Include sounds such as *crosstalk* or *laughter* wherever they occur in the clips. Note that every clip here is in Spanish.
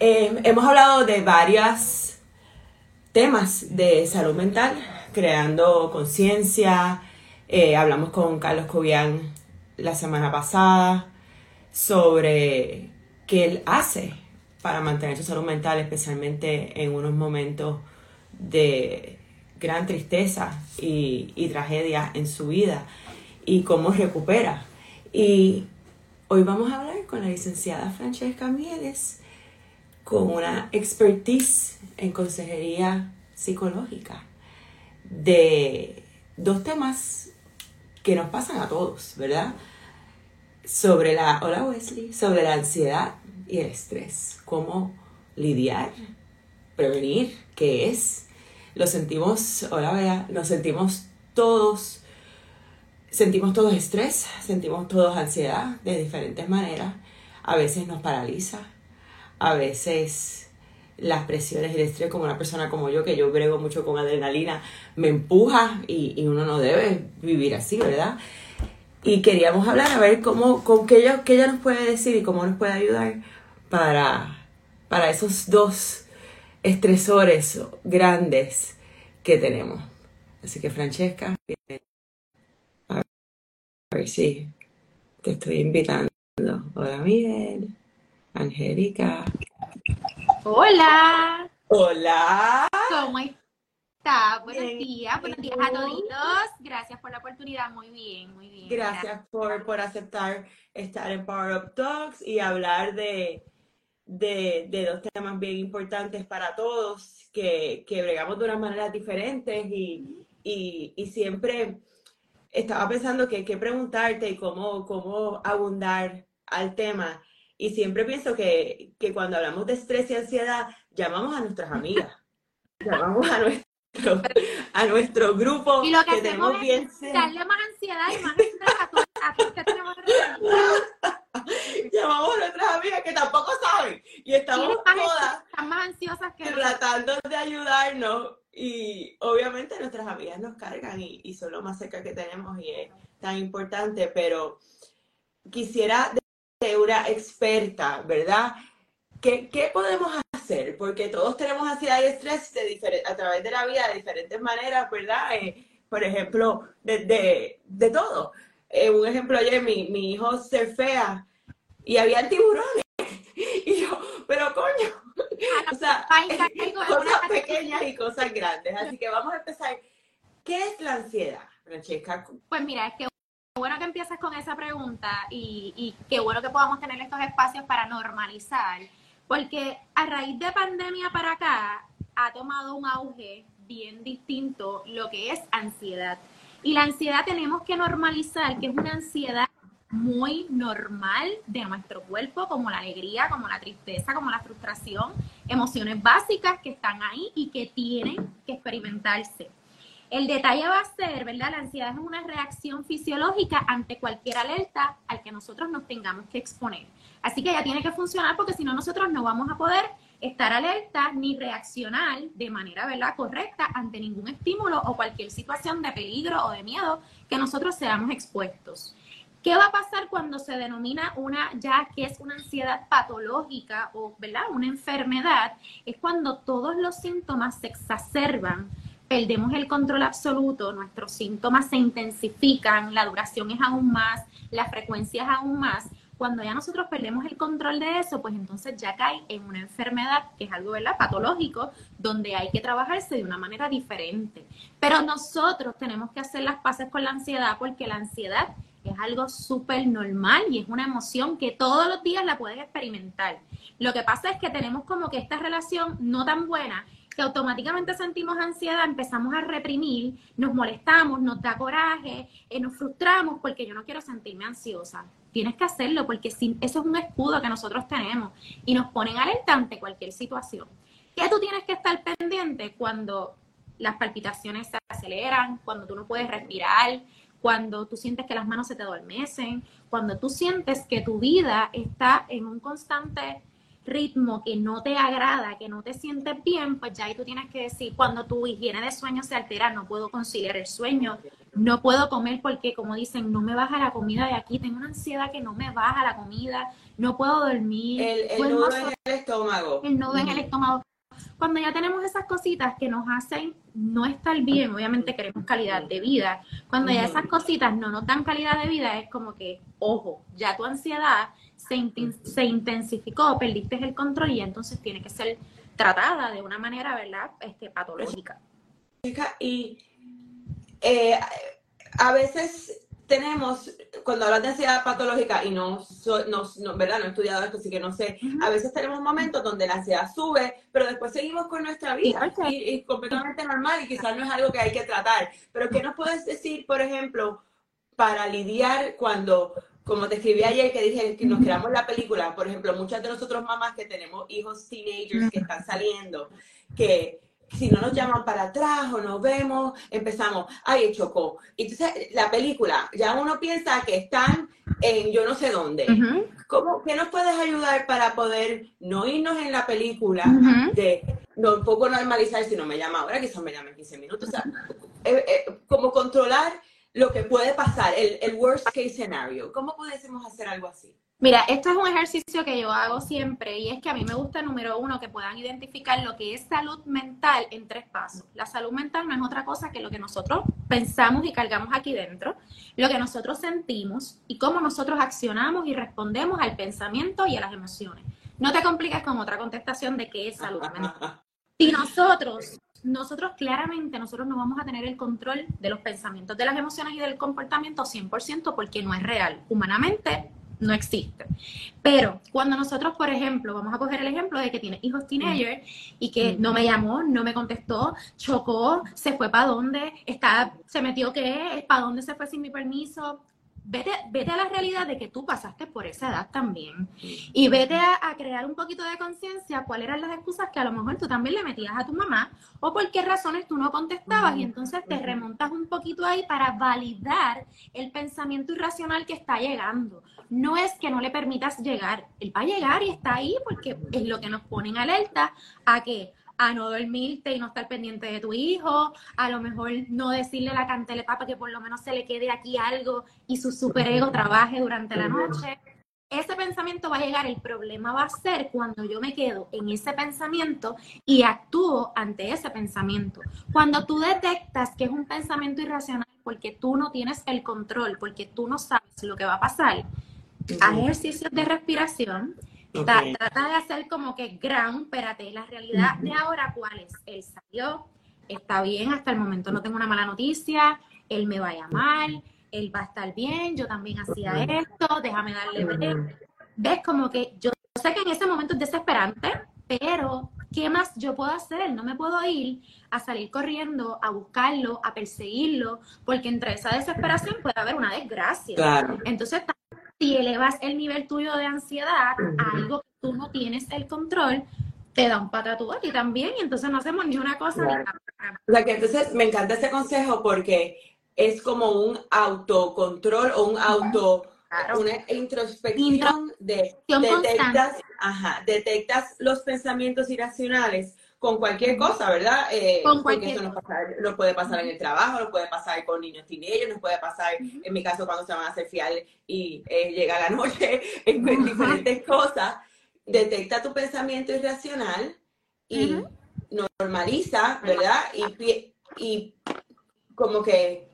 Eh, hemos hablado de varios temas de salud mental, creando conciencia. Eh, hablamos con Carlos Cobian la semana pasada sobre qué él hace para mantener su salud mental, especialmente en unos momentos de gran tristeza y, y tragedia en su vida y cómo recupera. Y hoy vamos a hablar con la licenciada Francesca Mieles con una expertise en consejería psicológica de dos temas que nos pasan a todos, ¿verdad? Sobre la, hola Wesley, sobre la ansiedad y el estrés, cómo lidiar, prevenir, qué es. Lo sentimos, hola Bea, nos sentimos todos, sentimos todos estrés, sentimos todos ansiedad de diferentes maneras. A veces nos paraliza, a veces las presiones y el estrés, como una persona como yo, que yo brego mucho con adrenalina, me empuja y, uno no debe vivir así, ¿verdad? Y queríamos hablar a ver cómo, con qué ella, qué ella nos puede decir y cómo nos puede ayudar para, para esos dos estresores grandes que tenemos. Así que Francesca, a ver si te estoy invitando. Hola Miguel, Angélica. Hola. Hola. ¿Cómo está? Buenos días, buenos días a todos. Gracias por la oportunidad. Muy bien, muy bien. Gracias, Por, por aceptar estar en Power Up Talks y hablar de, de, dos temas bien importantes para todos, que, que bregamos de unas maneras diferentes y, siempre estaba pensando que hay que preguntarte y cómo, cómo abundar al tema. Y siempre pienso que, que cuando hablamos de estrés y ansiedad, llamamos a nuestras amigas, *laughs* llamamos a nuestro, a nuestro grupo y lo que, tenemos bien darle más ansiedad y más estrés a todos, a que tenemos *laughs* llamamos a nuestras amigas que tampoco saben. Y estamos todas más ansiosas que tratando de ayudarnos. Y obviamente nuestras amigas nos cargan y, y son lo más cerca que tenemos y es tan importante, pero quisiera una experta, ¿verdad? ¿Qué, ¿Qué, podemos hacer? Porque todos tenemos ansiedad y estrés de a través de la vida de diferentes maneras, ¿verdad? Eh, por ejemplo, de, de, todo. Eh, un ejemplo, ayer mi, mi hijo fea y había tiburones. *laughs* Y yo, pero coño, *laughs* o sea, *laughs* cosas pequeñas y cosas grandes. Así que vamos a empezar. ¿Qué es la ansiedad, Francesca? Pues mira, es que bueno que empieces con esa pregunta y, y qué bueno que podamos tener estos espacios para normalizar, porque a raíz de pandemia para acá ha tomado un auge bien distinto lo que es ansiedad. Y la ansiedad tenemos que normalizar, que es una ansiedad muy normal de nuestro cuerpo, como la alegría, como la tristeza, como la frustración, emociones básicas que están ahí y que tienen que experimentarse. El detalle va a ser, ¿verdad? La ansiedad es una reacción fisiológica ante cualquier alerta al que nosotros nos tengamos que exponer. Así que ya tiene que funcionar porque si no nosotros no vamos a poder estar alerta ni reaccionar de manera ¿verdad? correcta ante ningún estímulo o cualquier situación de peligro o de miedo que nosotros seamos expuestos. ¿Qué va a pasar cuando se denomina una ya que es una ansiedad patológica o ¿verdad? una enfermedad? Es cuando todos los síntomas se exacerban perdemos el control absoluto, nuestros síntomas se intensifican, la duración es aún más, la frecuencia es aún más. Cuando ya nosotros perdemos el control de eso, pues entonces ya cae en una enfermedad que es algo ¿verdad? patológico, donde hay que trabajarse de una manera diferente. Pero nosotros tenemos que hacer las paces con la ansiedad porque la ansiedad es algo súper normal y es una emoción que todos los días la puedes experimentar. Lo que pasa es que tenemos como que esta relación no tan buena que automáticamente sentimos ansiedad, empezamos a reprimir, nos molestamos, nos da coraje, eh, nos frustramos porque yo no quiero sentirme ansiosa. Tienes que hacerlo porque eso es un escudo que nosotros tenemos y nos ponen alerta ante cualquier situación. ¿Qué tú tienes que estar pendiente cuando las palpitaciones se aceleran, cuando tú no puedes respirar, cuando tú sientes que las manos se te adormecen, cuando tú sientes que tu vida está en un constante ritmo que no te agrada, que no te sientes bien, pues ya ahí tú tienes que decir, cuando tu higiene de sueño se altera, no puedo conciliar el sueño, no puedo comer porque, como dicen, no me baja la comida de aquí, tengo una ansiedad que no me baja la comida, no puedo dormir. El, nudo en el estómago. El nudo en el estómago. Cuando ya tenemos esas cositas que nos hacen no estar bien, obviamente queremos calidad de vida. Cuando ya esas cositas no nos dan calidad de vida, es como que, ojo, ya tu ansiedad se, se intensificó, perdiste el control y entonces tiene que ser tratada de una manera, ¿verdad? Este, patológica. Y eh, a veces tenemos, cuando hablas de ansiedad patológica, y no, no, ¿verdad? no he estudiado esto, así que no sé, a veces tenemos momentos donde la ansiedad sube, pero después seguimos con nuestra vida y, y, completamente normal y quizás no es algo que hay que tratar. Pero ¿qué nos puedes decir, por ejemplo, para lidiar cuando, como te escribí ayer, que dije que nos creamos la película, por ejemplo, muchas de nosotros mamás que tenemos hijos teenagers que están saliendo, que si no nos llaman para atrás o nos vemos, empezamos, ay, chocó. Entonces, la película, ya uno piensa que están en yo no sé dónde. ¿Cómo, ¿Qué nos puedes ayudar para poder no irnos en la película de no, un poco normalizar si no me llama ahora, quizás me llamen 15 minutos? O sea, eh, eh, como controlar lo que puede pasar, el, el worst case scenario. ¿Cómo pudiésemos hacer algo así? Mira, esto es un ejercicio que yo hago siempre y es que a mí me gusta, número uno, que puedan identificar lo que es salud mental en tres pasos. La salud mental no es otra cosa que lo que nosotros pensamos y cargamos aquí dentro, lo que nosotros sentimos y cómo nosotros accionamos y respondemos al pensamiento y a las emociones. No te compliques con otra contestación de qué es salud mental. *laughs* Si nosotros, nosotros claramente, nosotros no vamos a tener el control de los pensamientos, de las emociones y del comportamiento 100% porque no es real. Humanamente no existe. Pero cuando nosotros, por ejemplo, vamos a coger el ejemplo de que tiene hijos teenagers y que no me llamó, no me contestó, chocó, se fue para dónde, está, se metió qué, para dónde se fue sin mi permiso, vete, vete a la realidad de que tú pasaste por esa edad también. Y vete a, crear un poquito de conciencia cuáles eran las excusas que a lo mejor tú también le metías a tu mamá o por qué razones tú no contestabas. Y entonces te remontas un poquito ahí para validar el pensamiento irracional que está llegando. No es que no le permitas llegar, él va a llegar y está ahí porque es lo que nos pone en alerta a que a no dormirte y no estar pendiente de tu hijo, a lo mejor no decirle la canteletapa que por lo menos se le quede aquí algo y su superego trabaje durante la noche. Ese pensamiento va a llegar, el problema va a ser cuando yo me quedo en ese pensamiento y actúo ante ese pensamiento. Cuando tú detectas que es un pensamiento irracional porque tú no tienes el control, porque tú no sabes lo que va a pasar, haz ejercicios de respiración, Trata de hacer como que ground, espérate, la realidad de ahora, ¿cuál es? Él salió, está bien, hasta el momento no tengo una mala noticia, él me va a llamar, él va a estar bien, yo también hacía esto, déjame darle break. Ves como que yo sé que en ese momento es desesperante, pero ¿qué más yo puedo hacer? No me puedo ir a salir corriendo, a buscarlo, a perseguirlo, porque entre esa desesperación puede haber una desgracia. Claro. Entonces, si elevas el nivel tuyo de ansiedad a algo que tú no tienes el control, te da un patatú y también, y entonces no hacemos ni una cosa ni otra. O sea que entonces me encanta ese consejo porque es como un autocontrol o un auto, una introspección de detectas, ajá, detectas los pensamientos irracionales con cualquier cosa, ¿verdad? Eh, con cualquier porque eso nos, puede pasar en el trabajo, nos puede pasar con niños ellos, nos puede pasar, en mi caso, cuando se van a hacer fial y eh, llega la noche, *laughs* en diferentes cosas. Detecta tu pensamiento irracional y normaliza, ¿verdad? Y, y como que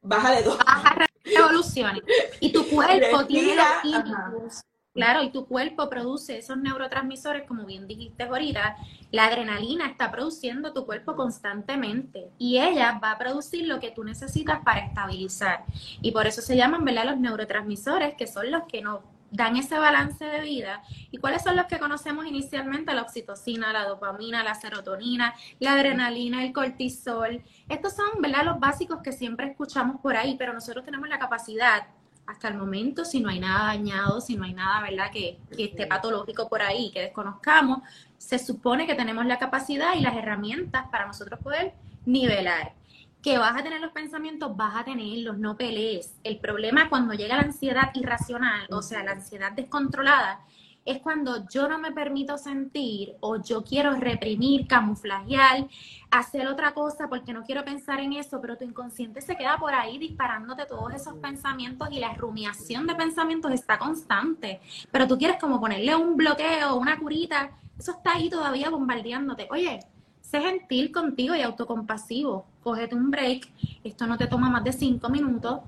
baja de dos. Baja revoluciones. Y tu cuerpo tiene los Claro, y tu cuerpo produce esos neurotransmisores, como bien dijiste ahorita, la adrenalina está produciendo tu cuerpo constantemente y ella va a producir lo que tú necesitas para estabilizar. Y por eso se llaman, ¿verdad? Los neurotransmisores, que son los que nos dan ese balance de vida. ¿Y cuáles son los que conocemos inicialmente? La oxitocina, la dopamina, la serotonina, la adrenalina, el cortisol. Estos son, ¿verdad? Los básicos que siempre escuchamos por ahí, pero nosotros tenemos la capacidad hasta el momento, si no hay nada dañado, si no hay nada, ¿verdad?, que, esté patológico por ahí, que desconozcamos, se supone que tenemos la capacidad y las herramientas para nosotros poder nivelar. Que vas a tener los pensamientos, vas a tenerlos, no pelees. El problema cuando llega la ansiedad irracional, o sea, la ansiedad descontrolada, es cuando yo no me permito sentir o yo quiero reprimir, camuflajear, hacer otra cosa porque no quiero pensar en eso, pero tu inconsciente se queda por ahí disparándote todos esos pensamientos y la rumiación de pensamientos está constante, pero tú quieres como ponerle un bloqueo, una curita, eso está ahí todavía bombardeándote. Oye, sé gentil contigo y autocompasivo, cógete un break, esto no te toma más de cinco minutos,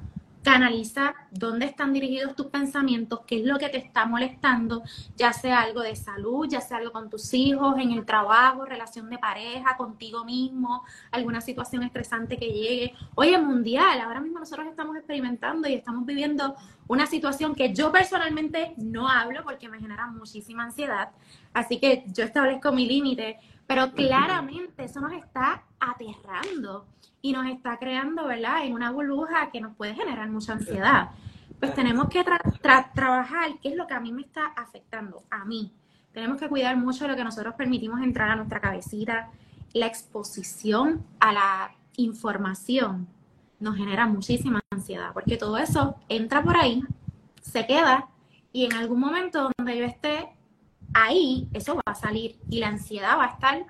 canaliza dónde están dirigidos tus pensamientos, qué es lo que te está molestando, ya sea algo de salud, ya sea algo con tus hijos, en el trabajo, relación de pareja, contigo mismo, alguna situación estresante que llegue. Oye, mundial, ahora mismo nosotros estamos experimentando y estamos viviendo una situación que yo personalmente no hablo porque me genera muchísima ansiedad, así que yo establezco mi límite, pero claramente eso nos está aterrando y nos está creando, ¿verdad?, en una burbuja que nos puede generar mucha ansiedad. Pues tenemos que trabajar qué es lo que a mí me está afectando, a mí. Tenemos que cuidar mucho de lo que nosotros permitimos entrar a nuestra cabecita. La exposición a la información nos genera muchísima ansiedad, porque todo eso entra por ahí, se queda y en algún momento donde yo esté ahí, eso va a salir y la ansiedad va a estar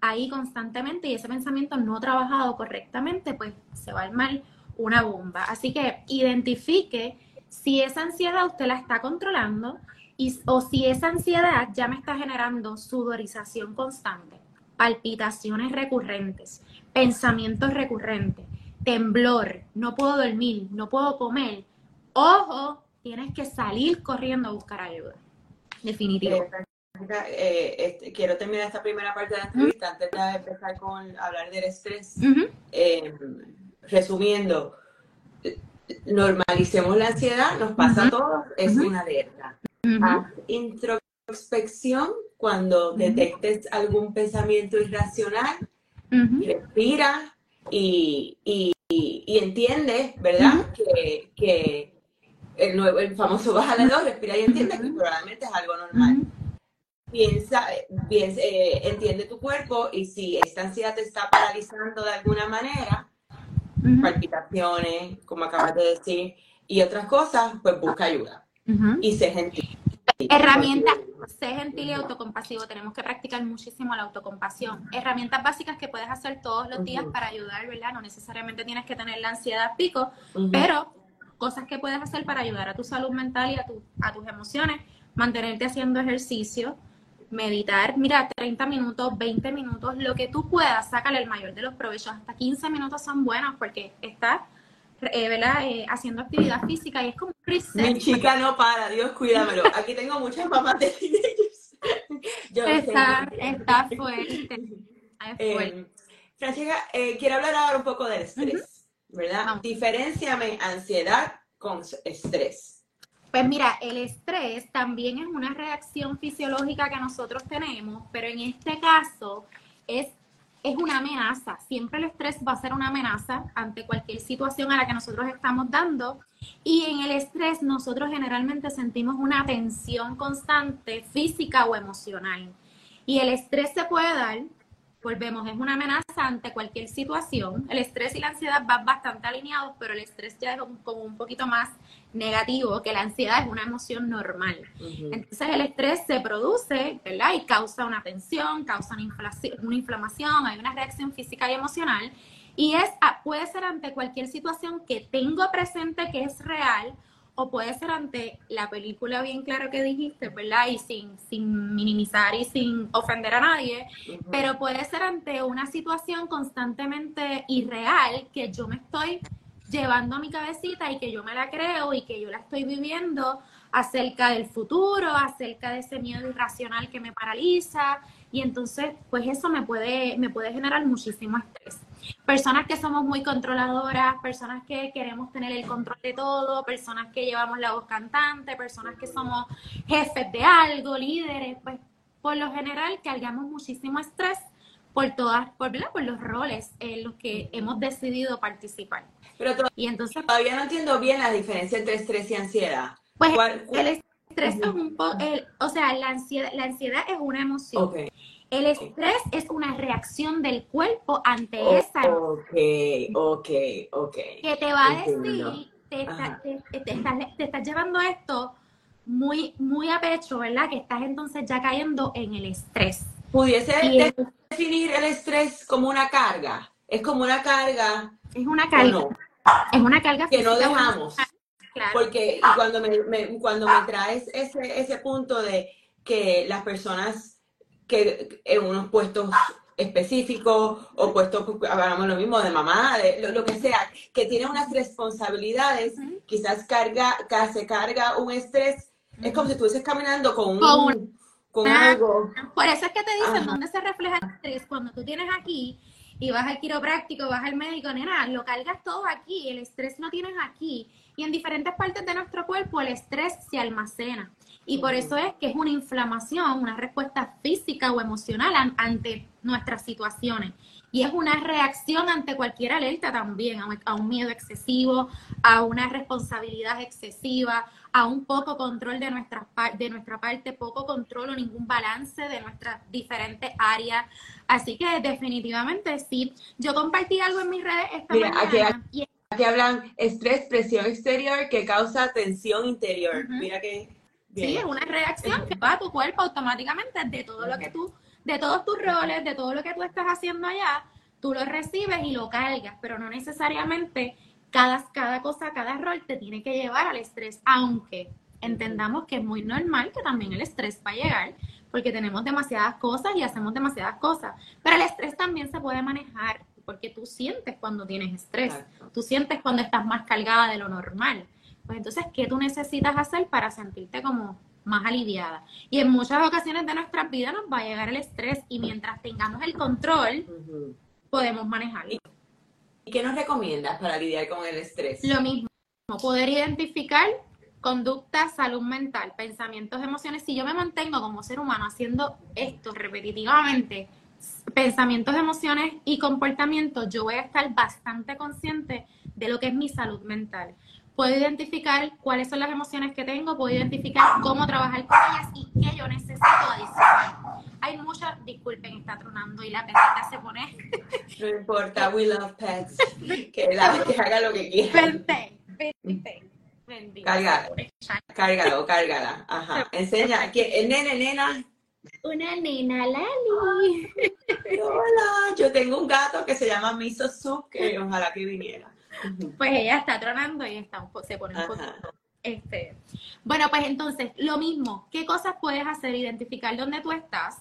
ahí constantemente y ese pensamiento no trabajado correctamente, pues se va a armar una bomba. Así que identifique si esa ansiedad usted la está controlando y, o si esa ansiedad ya me está generando sudorización constante, palpitaciones recurrentes, pensamientos recurrentes, temblor, no puedo dormir, no puedo comer. Ojo, tienes que salir corriendo a buscar ayuda. Definitivo. Eh, este, quiero terminar esta primera parte de la entrevista antes de empezar con hablar del estrés. Eh, resumiendo, normalicemos la ansiedad, nos pasa a todos, es una alerta. introspección cuando detectes algún pensamiento irracional, respira y, y, y, entiende, ¿verdad? Que, el, nuevo, el famoso *laughs* baja respira y entiende que probablemente es algo normal piensa, piensa eh, entiende tu cuerpo y si esta ansiedad te está paralizando de alguna manera, palpitaciones, como acabas de decir, y otras cosas, pues busca ayuda. Y sé gentil. Herramientas, sé gentil y autocompasivo. Tenemos que practicar muchísimo la autocompasión. Herramientas básicas que puedes hacer todos los días para ayudar, ¿verdad? No necesariamente tienes que tener la ansiedad pico, pero cosas que puedes hacer para ayudar a tu salud mental y a, tu, a tus emociones, mantenerte haciendo ejercicio, meditar, mira, 30 minutos, 20 minutos, lo que tú puedas, sácale el mayor de los provechos. Hasta 15 minutos son buenos porque estás eh, ¿verdad? Eh, haciendo actividad física y es como Mi chica no para, Dios cuídamelo. Aquí tengo muchas mamás de teenagers. *laughs* está, está fuerte. Eh, Francesca, quiero hablar ahora un poco del estrés, ¿verdad? Diferenciame ansiedad con estrés. Pues mira, el estrés también es una reacción fisiológica que nosotros tenemos, pero en este caso es, es una amenaza. Siempre el estrés va a ser una amenaza ante cualquier situación a la que nosotros estamos dando. Y en el estrés nosotros generalmente sentimos una tensión constante física o emocional. Y el estrés se puede dar volvemos, es una amenaza ante cualquier situación. El estrés y la ansiedad van bastante alineados, pero el estrés ya es como un poquito más negativo, que la ansiedad es una emoción normal. Entonces el estrés se produce, ¿verdad? Y causa una tensión, causa una, una inflamación, hay una reacción física y emocional. Y es, puede ser ante cualquier situación que tengo presente que es real o puede ser ante la película bien claro que dijiste, ¿verdad? Y sin, sin minimizar y sin ofender a nadie, pero puede ser ante una situación constantemente irreal que yo me estoy llevando a mi cabecita y que yo me la creo y que yo la estoy viviendo acerca del futuro, acerca de ese miedo irracional que me paraliza. Y entonces pues eso me puede, me puede generar muchísimo estrés personas que somos muy controladoras, personas que queremos tener el control de todo, personas que llevamos la voz cantante, personas que somos jefes de algo, líderes, pues por lo general cargamos muchísimo estrés por todas, por, por los roles en los que hemos decidido participar. Pero y entonces todavía no entiendo bien la diferencia entre estrés y ansiedad. Pues el estrés es un poco, o sea, la ansiedad, la ansiedad es una emoción. El estrés es una reacción del cuerpo ante oh, esa Ok, ok, ok. Que te va a decir, te, está, te, estás, llevando esto muy, muy a pecho, ¿verdad? Que estás entonces ya cayendo en el estrés. ¿Pudiese definir el estrés como una carga? Es como una carga. Es una carga. Es una carga que no dejamos. Porque cuando me, cuando me traes ese, ese punto de que las personas que en unos puestos específicos o puestos, hablamos lo mismo de mamá, de lo, que sea, que tiene unas responsabilidades, quizás carga, se carga un estrés, es como si estuvieses caminando con, un, con, algo. Por eso es que te dicen dónde se refleja el estrés, cuando tú tienes aquí y vas al quiropráctico, vas al médico, nena, lo cargas todo aquí, el estrés lo tienes aquí. Y en diferentes partes de nuestro cuerpo el estrés se almacena. Y por eso es que es una inflamación, una respuesta física o emocional ante nuestras situaciones. Y es una reacción ante cualquier alerta también, a un miedo excesivo, a una responsabilidad excesiva, a un poco control de nuestra, de nuestra parte, poco control o ningún balance de nuestras diferentes áreas. Así que definitivamente sí. Yo compartí algo en mis redes esta mañana. Aquí, hablan estrés, presión exterior que causa tensión interior. Mira que... Sí, es una reacción que va a tu cuerpo automáticamente de todo lo que tú, de todos tus roles, de todo lo que tú estás haciendo allá, tú lo recibes y lo cargas, pero no necesariamente cada, cada cosa, cada rol te tiene que llevar al estrés, aunque entendamos que es muy normal que también el estrés va a llegar, porque tenemos demasiadas cosas y hacemos demasiadas cosas, pero el estrés también se puede manejar, porque tú sientes cuando tienes estrés, tú sientes cuando estás más cargada de lo normal. Pues entonces, ¿qué tú necesitas hacer para sentirte como más aliviada? Y en muchas ocasiones de nuestras vidas nos va a llegar el estrés y mientras tengamos el control, podemos manejarlo. ¿Y qué nos recomiendas para lidiar con el estrés? Lo mismo, poder identificar conducta, salud mental, pensamientos, emociones. Si yo me mantengo como ser humano haciendo esto repetitivamente, pensamientos, emociones y comportamientos, yo voy a estar bastante consciente de lo que es mi salud mental puedo identificar cuáles son las emociones que tengo, puedo identificar cómo trabajar con ellas y qué yo necesito adicional. Hay muchas, disculpen, está tronando y la perrita se pone. No importa, we love pets. *laughs* Que, la, que haga lo que quiera. Vente, vente. Cárgalo, cárgalo, cárgala. Ajá. Enseña, que el nene, nena. Una nena Lali. Hola, yo tengo un gato que se llama Miso Soup, que ojalá que viniera pues ella está tronando y está se pone un poquito. Este, bueno, pues entonces, lo mismo, ¿qué cosas puedes hacer? Identificar dónde tú estás,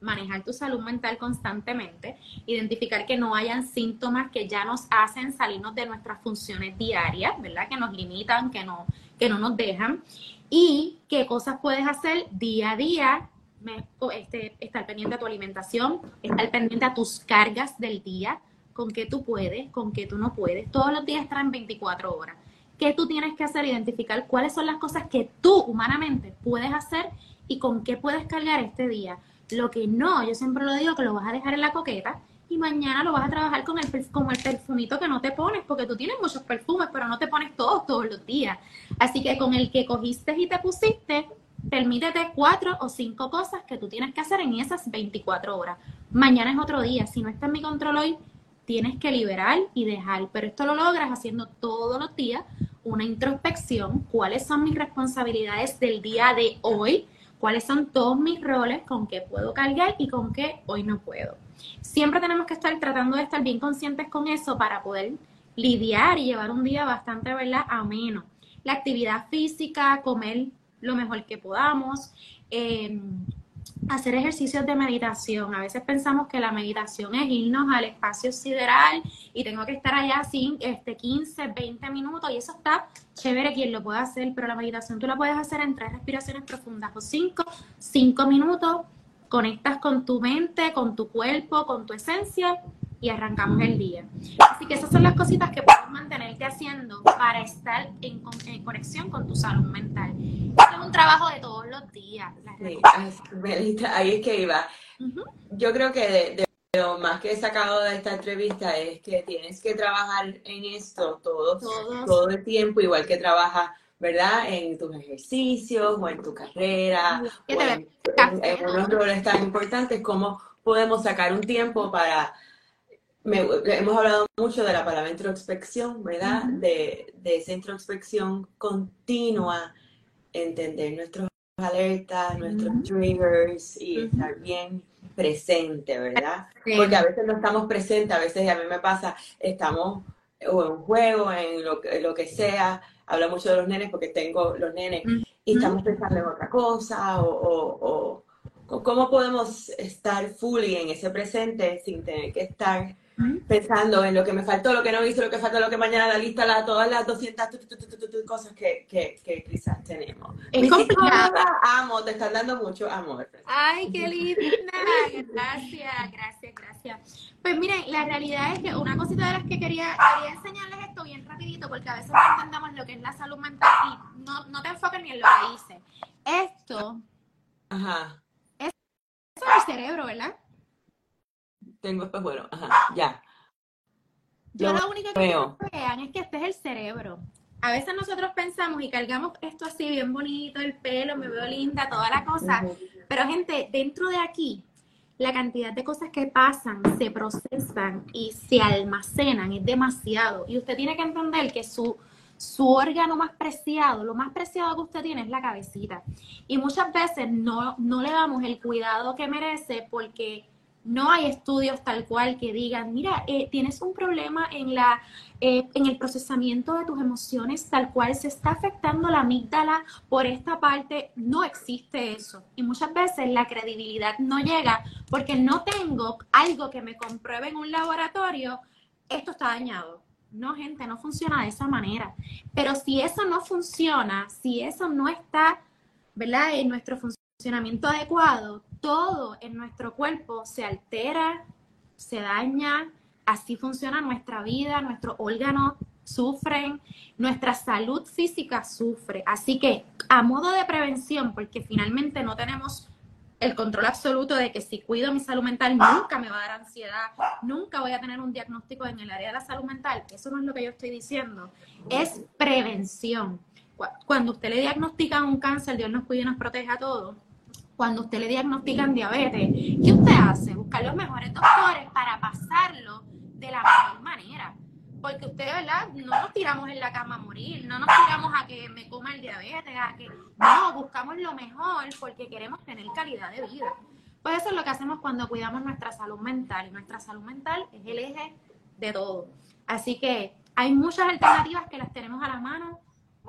manejar tu salud mental constantemente, identificar que no hayan síntomas que ya nos hacen salirnos de nuestras funciones diarias, ¿verdad? Que nos limitan, que no, que no nos dejan. Y qué cosas puedes hacer día a día, este, estar pendiente a tu alimentación, estar pendiente a tus cargas del día, con qué tú puedes, con qué tú no puedes. Todos los días traen 24 horas. ¿Qué tú tienes que hacer? Identificar cuáles son las cosas que tú humanamente puedes hacer y con qué puedes cargar este día. Lo que no, yo siempre lo digo que lo vas a dejar en la coqueta y mañana lo vas a trabajar con el, con el perfumito que no te pones, porque tú tienes muchos perfumes, pero no te pones todos todos los días. Así que con el que cogiste y te pusiste, permítete cuatro o cinco cosas que tú tienes que hacer en esas 24 horas. Mañana es otro día. Si no está en mi control hoy, tienes que liberar y dejar, pero esto lo logras haciendo todos los días una introspección, cuáles son mis responsabilidades del día de hoy, cuáles son todos mis roles, con qué puedo cargar y con qué hoy no puedo. Siempre tenemos que estar tratando de estar bien conscientes con eso para poder lidiar y llevar un día bastante, ¿verdad?, ameno. La actividad física, comer lo mejor que podamos, eh, hacer ejercicios de meditación. A veces pensamos que la meditación es irnos al espacio sideral y tengo que estar allá sin este 15, 20 minutos y eso está chévere quien lo puede hacer, pero la meditación tú la puedes hacer en tres respiraciones profundas o cinco, cinco minutos, conectas con tu mente, con tu cuerpo, con tu esencia y arrancamos el día. Así que esas son las cositas que puedes mantenerte haciendo para estar en, conexión con tu salud mental. Es un trabajo de todos los días. ahí es que iba. Yo creo que de, lo más que he sacado de esta entrevista es que tienes que trabajar en esto todo, todo el tiempo, igual que trabajas ¿verdad? En tus ejercicios o en tu carrera, o en, en, unos roles tan importantes como podemos sacar un tiempo para hemos hablado mucho de la palabra introspección, ¿verdad? de, esa introspección continua entender nuestros alertas, nuestros triggers y estar bien presente, ¿verdad? Porque a veces no estamos presentes, a veces a mí me pasa, estamos o en juego, en lo, en lo que sea, hablo mucho de los nenes porque tengo los nenes y estamos pensando en otra cosa o, o, cómo podemos estar fully en ese presente sin tener que estar pensando en lo que me faltó, lo que no hice, lo que faltó, lo que mañana la lista, la, todas las 200 cosas que, que, que, quizás tenemos. Es complicado. Amo, te están dando mucho amor. Ay, qué linda. Gracias, gracias, gracias. Pues miren, la realidad es que una cosita de las que quería, quería enseñarles esto bien rapidito, porque a veces no entendemos lo que es la salud mental y no, no te enfoques ni en lo que hice. Esto Ajá. Es, eso es el cerebro, ¿verdad? Tengo pues bueno, ajá, ya. Yo lo, único que que vean es que este es el cerebro. A veces nosotros pensamos y cargamos esto así bien bonito, el pelo, me veo linda, toda la cosa. Pero gente, dentro de aquí, la cantidad de cosas que pasan, se procesan y se almacenan es demasiado. Y usted tiene que entender que su, su órgano más preciado, lo más preciado que usted tiene es la cabecita. Y muchas veces no, no le damos el cuidado que merece porque no hay estudios tal cual que digan, mira, eh, tienes un problema en, la, eh, en el procesamiento de tus emociones tal cual se está afectando la amígdala por esta parte. No existe eso. Y muchas veces la credibilidad no llega porque no tengo algo que me compruebe en un laboratorio, esto está dañado. No, gente, no funciona de esa manera. Pero si eso no funciona, si eso no está, ¿verdad? En nuestro funcionamiento adecuado, todo en nuestro cuerpo se altera, se daña, así funciona nuestra vida, nuestros órganos sufren, nuestra salud física sufre. Así que a modo de prevención, porque finalmente no tenemos el control absoluto de que si cuido mi salud mental nunca me va a dar ansiedad, nunca voy a tener un diagnóstico en el área de la salud mental, eso no es lo que yo estoy diciendo, es prevención. Cuando usted le diagnostica un cáncer, Dios nos cuida y nos protege a todos, cuando usted le diagnostican diabetes, ¿qué usted hace? Buscar los mejores doctores para pasarlo de la mejor manera. Porque usted, ¿verdad? No nos tiramos en la cama a morir, no nos tiramos a que me coma el diabetes, a que no, buscamos lo mejor porque queremos tener calidad de vida. Pues eso es lo que hacemos cuando cuidamos nuestra salud mental. Y nuestra salud mental es el eje de todo. Así que hay muchas alternativas que las tenemos a la mano,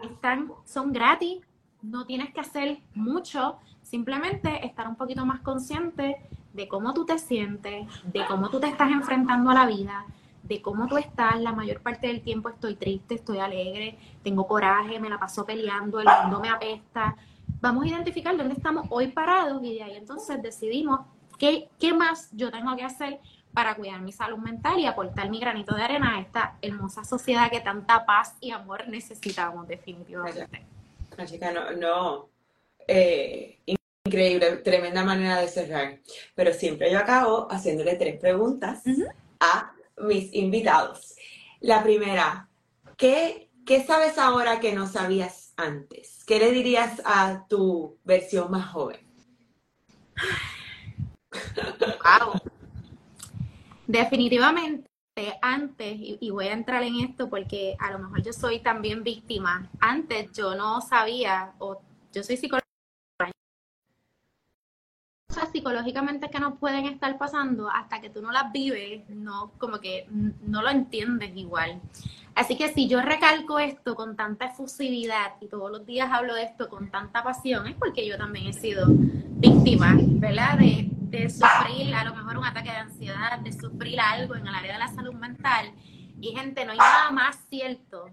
están, son gratis, no tienes que hacer mucho, Simplemente estar un poquito más consciente de cómo tú te sientes, de cómo tú te estás enfrentando a la vida, de cómo tú estás. La mayor parte del tiempo estoy triste, estoy alegre, tengo coraje, me la paso peleando, el mundo me apesta. Vamos a identificar dónde estamos hoy parados y de ahí entonces decidimos qué, qué más yo tengo que hacer para cuidar mi salud mental y aportar mi granito de arena a esta hermosa sociedad que tanta paz y amor necesitamos definitivamente. Chica, no, no eh, increíble, tremenda manera de cerrar. Pero siempre yo acabo haciéndole tres preguntas a mis invitados. La primera, ¿qué, ¿qué sabes ahora que no sabías antes? ¿Qué le dirías a tu versión más joven? Wow. Definitivamente antes, y, voy a entrar en esto porque a lo mejor yo soy también víctima, antes yo no sabía, o yo soy psicóloga, psicológicamente que nos pueden estar pasando hasta que tú no las vives, no, como que no lo entiendes igual. Así que si yo recalco esto con tanta efusividad y todos los días hablo de esto con tanta pasión, es porque yo también he sido víctima, ¿verdad? De, de sufrir a lo mejor un ataque de ansiedad, de sufrir algo en el área de la salud mental. Y gente, no hay nada más cierto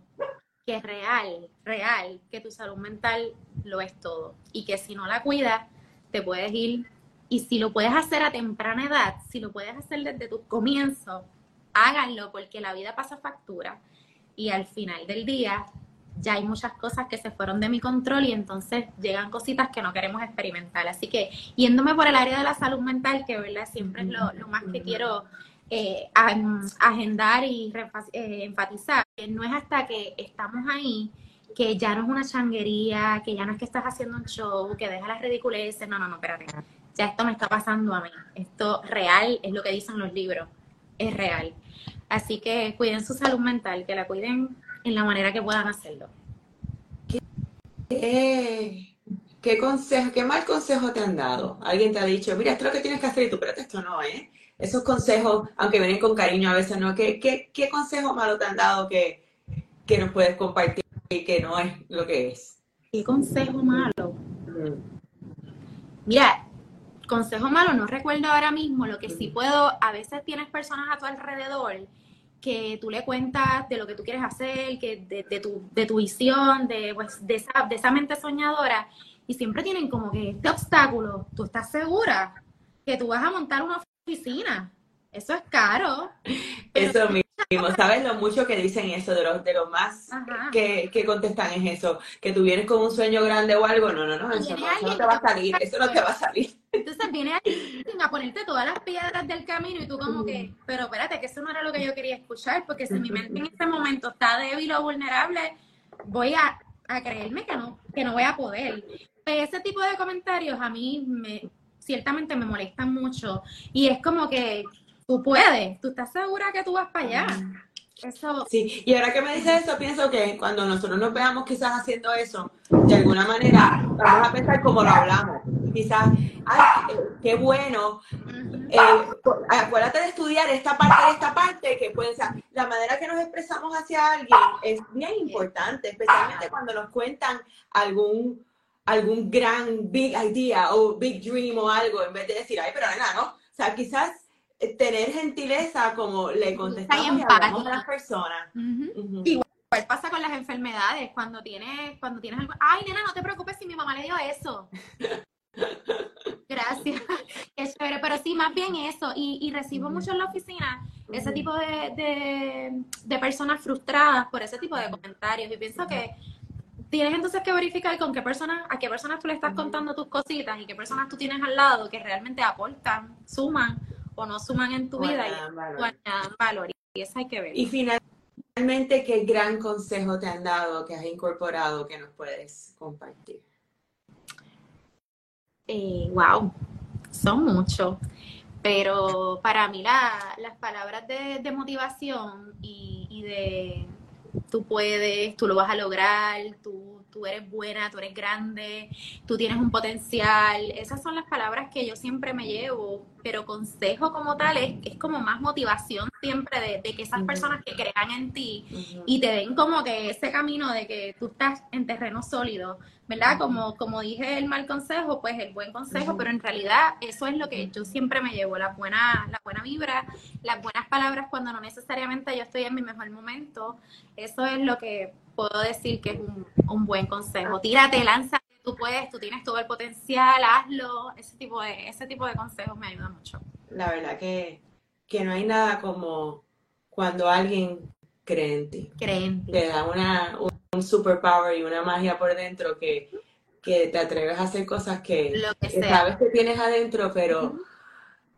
que real, real, que tu salud mental lo es todo. Y que si no la cuidas, te puedes ir y si lo puedes hacer a temprana edad, si lo puedes hacer desde tu comienzo, háganlo porque la vida pasa factura. Y al final del día ya hay muchas cosas que se fueron de mi control y entonces llegan cositas que no queremos experimentar. Así que yéndome por el área de la salud mental, que verdad siempre es lo, más que quiero eh, agendar y eh, enfatizar, que no es hasta que estamos ahí que ya no es una changuería, que ya no es que estás haciendo un show, que deja las ridiculeces, no, no, no, espérate ya esto me está pasando a mí. Esto real es lo que dicen los libros, es real. Así que cuiden su salud mental, que la cuiden en la manera que puedan hacerlo. Qué ¿Qué consejo, qué mal consejo te han dado? Alguien te ha dicho, mira, esto es lo que tienes que hacer y tú, pero esto no, ¿eh? Esos consejos, aunque vienen con cariño a veces, ¿no? ¿Qué, qué, qué consejo malo te han dado que, que nos puedes compartir y que no es lo que es? ¿Qué consejo malo? Mm. Mira, consejo malo no recuerdo ahora mismo, lo que sí puedo, a veces tienes personas a tu alrededor que tú le cuentas de lo que tú quieres hacer, que de, tu, de tu visión, de, pues, de, esa, de esa mente soñadora, y siempre tienen como que este obstáculo, ¿tú estás segura que tú vas a montar una oficina? Eso es caro. Eso mismo, ¿sabes lo mucho que dicen eso de los, de los más que, que, contestan es eso? Que tú vienes con un sueño grande o algo, no, no, no, eso no, te va a salir, eso no te va a salir. Entonces viene alguien a ponerte todas las piedras del camino y tú como que, pero espérate, que eso no era lo que yo quería escuchar, porque si mi mente en este momento está débil o vulnerable, voy a, a creerme que no, que no voy a poder. Pues, ese tipo de comentarios a mí me, ciertamente me molestan mucho y es como que tú puedes, tú estás segura que tú vas para allá. Eso... Sí, y ahora que me dices eso, pienso que cuando nosotros nos veamos quizás haciendo eso, de alguna manera vamos a pensar como lo hablamos. Quizás, ay, qué bueno, eh, acuérdate de estudiar esta parte de esta parte, que puede ser, la manera que nos expresamos hacia alguien es bien importante, especialmente cuando nos cuentan algún algún gran big idea o big dream o algo, en vez de decir, ay, pero nada, ¿no? O sea, quizás eh, tener gentileza como le contestamos y hablamos a las personas. Igual pasa con las enfermedades, cuando tienes, cuando tienes algo, ay, nena, no te preocupes si mi mamá le dio eso. Gracias, *laughs* es chévere, pero sí, más bien eso, y, y recibo mucho en la oficina ese tipo de, de, de personas frustradas por ese tipo de comentarios, y pienso que tienes entonces que verificar con qué personas, a qué personas tú le estás contando tus cositas y qué personas tú tienes al lado que realmente aportan, suman o no suman en tu vida y valor. valor. Y eso hay que ver. Y finalmente, ¿qué gran consejo te han dado, que has incorporado, que nos puedes compartir? Eh, wow, son muchos. Pero para mí las palabras de, motivación y de tú puedes, tú lo vas a lograr, tú, tú eres buena, tú eres grande, tú tienes un potencial. Esas son las palabras que yo siempre me llevo, pero consejo como tal es, es como más motivación siempre de, que esas personas que crean en ti y te den como que ese camino de que tú estás en terreno sólido, ¿verdad? Como, como dije el mal consejo, pues el buen consejo, pero en realidad eso es lo que yo siempre me llevo, la buena, la buena vibra, las buenas palabras cuando no necesariamente yo estoy en mi mejor momento, eso es lo que puedo decir que es un, un buen consejo. Tírate, lanza, tú puedes, tú tienes todo el potencial, hazlo, ese tipo de, ese tipo de consejos me ayuda mucho. La verdad que que no hay nada como cuando alguien cree en ti. Cree en ti. Te da una, un, superpower y una magia por dentro que, te atreves a hacer cosas que, sabes que tienes adentro, pero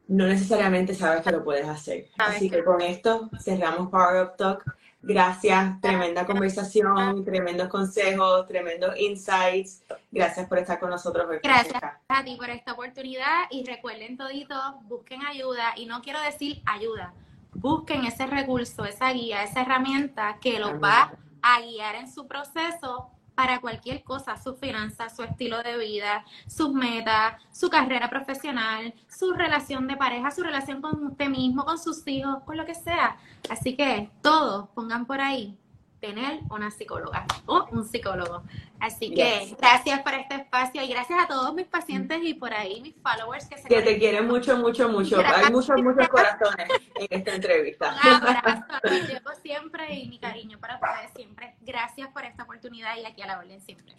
no necesariamente sabes que lo puedes hacer. Así que con esto cerramos Power Up Talk. Gracias, tremenda conversación, tremendos consejos, tremendos insights. Gracias por estar con nosotros. Gracias a ti por esta oportunidad y recuerden todito, busquen ayuda y no quiero decir ayuda, busquen ese recurso, esa guía, esa herramienta que los va a guiar en su proceso para cualquier cosa, sus finanzas, su estilo de vida, sus metas, su carrera profesional, su relación de pareja, su relación con usted mismo, con sus hijos, con lo que sea. Así que todos pongan por ahí tener una psicóloga o un psicólogo. Así que gracias por este espacio y gracias a todos mis pacientes y por ahí mis followers que se Que te quieren mucho, mucho, mucho. Hay muchos, muchos corazones en esta entrevista. Un abrazo, llevo siempre y mi cariño para ustedes siempre. Gracias por esta oportunidad y aquí a la orden siempre.